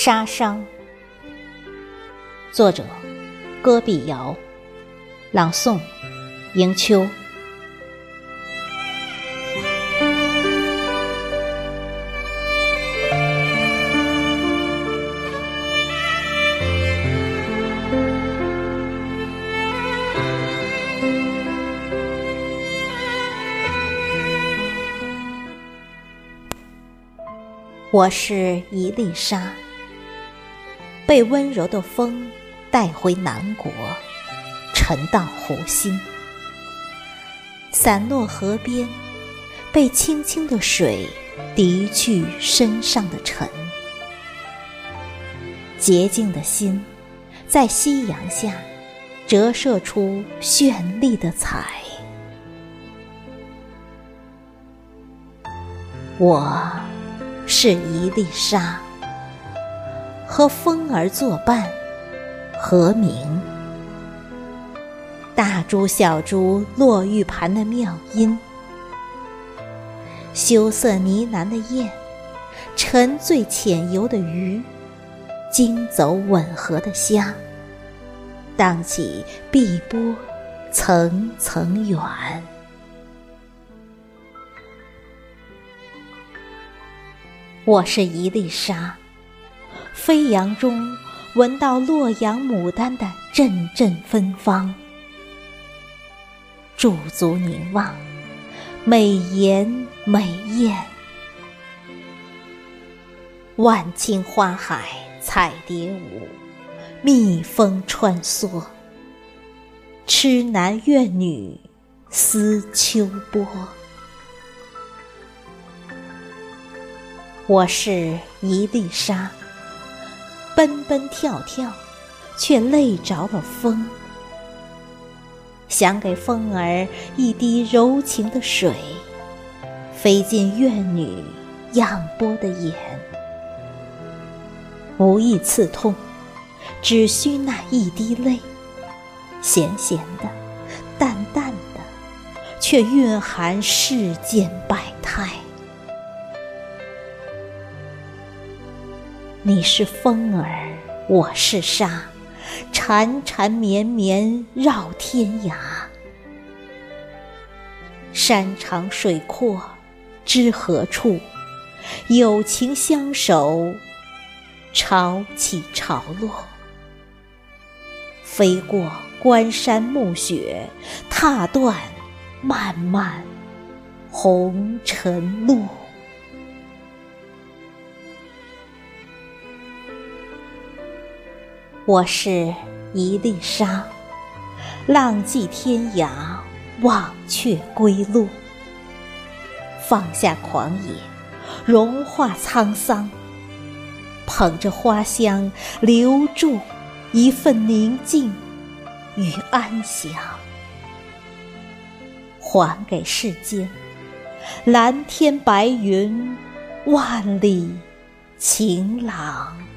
沙伤，作者：戈壁瑶，朗诵：迎秋。我是一粒沙，被温柔的风带回南国，沉到湖心，散落河边，被清清的水涤去身上的尘。洁净的心，在夕阳下折射出绚丽的彩。我。是一粒沙，和风儿作伴，和鸣。大珠小珠落玉盘的妙音，羞涩呢喃的雁，沉醉浅游的鱼，惊走吻合的虾，荡起碧波，层层远。我是一粒沙，飞扬中闻到洛阳牡丹的阵阵芬芳，驻足凝望，美颜美艳。万顷花海彩蝶舞，蜜蜂穿梭，痴男怨女思秋波。我是一粒沙，奔奔跳跳，却累着了风。想给风儿一滴柔情的水，飞进怨女漾波的眼。无意刺痛，只需那一滴泪，咸咸的，淡淡的，却蕴含世间百你是风儿，我是沙，缠缠绵绵绕天涯。山长水阔知何处？有情相守，潮起潮落。飞过关山暮雪，踏断漫漫红尘路。我是一粒沙，浪迹天涯，忘却归路。放下狂野，融化沧桑，捧着花香，留住一份宁静与安详，还给世间蓝天白云，万里晴朗。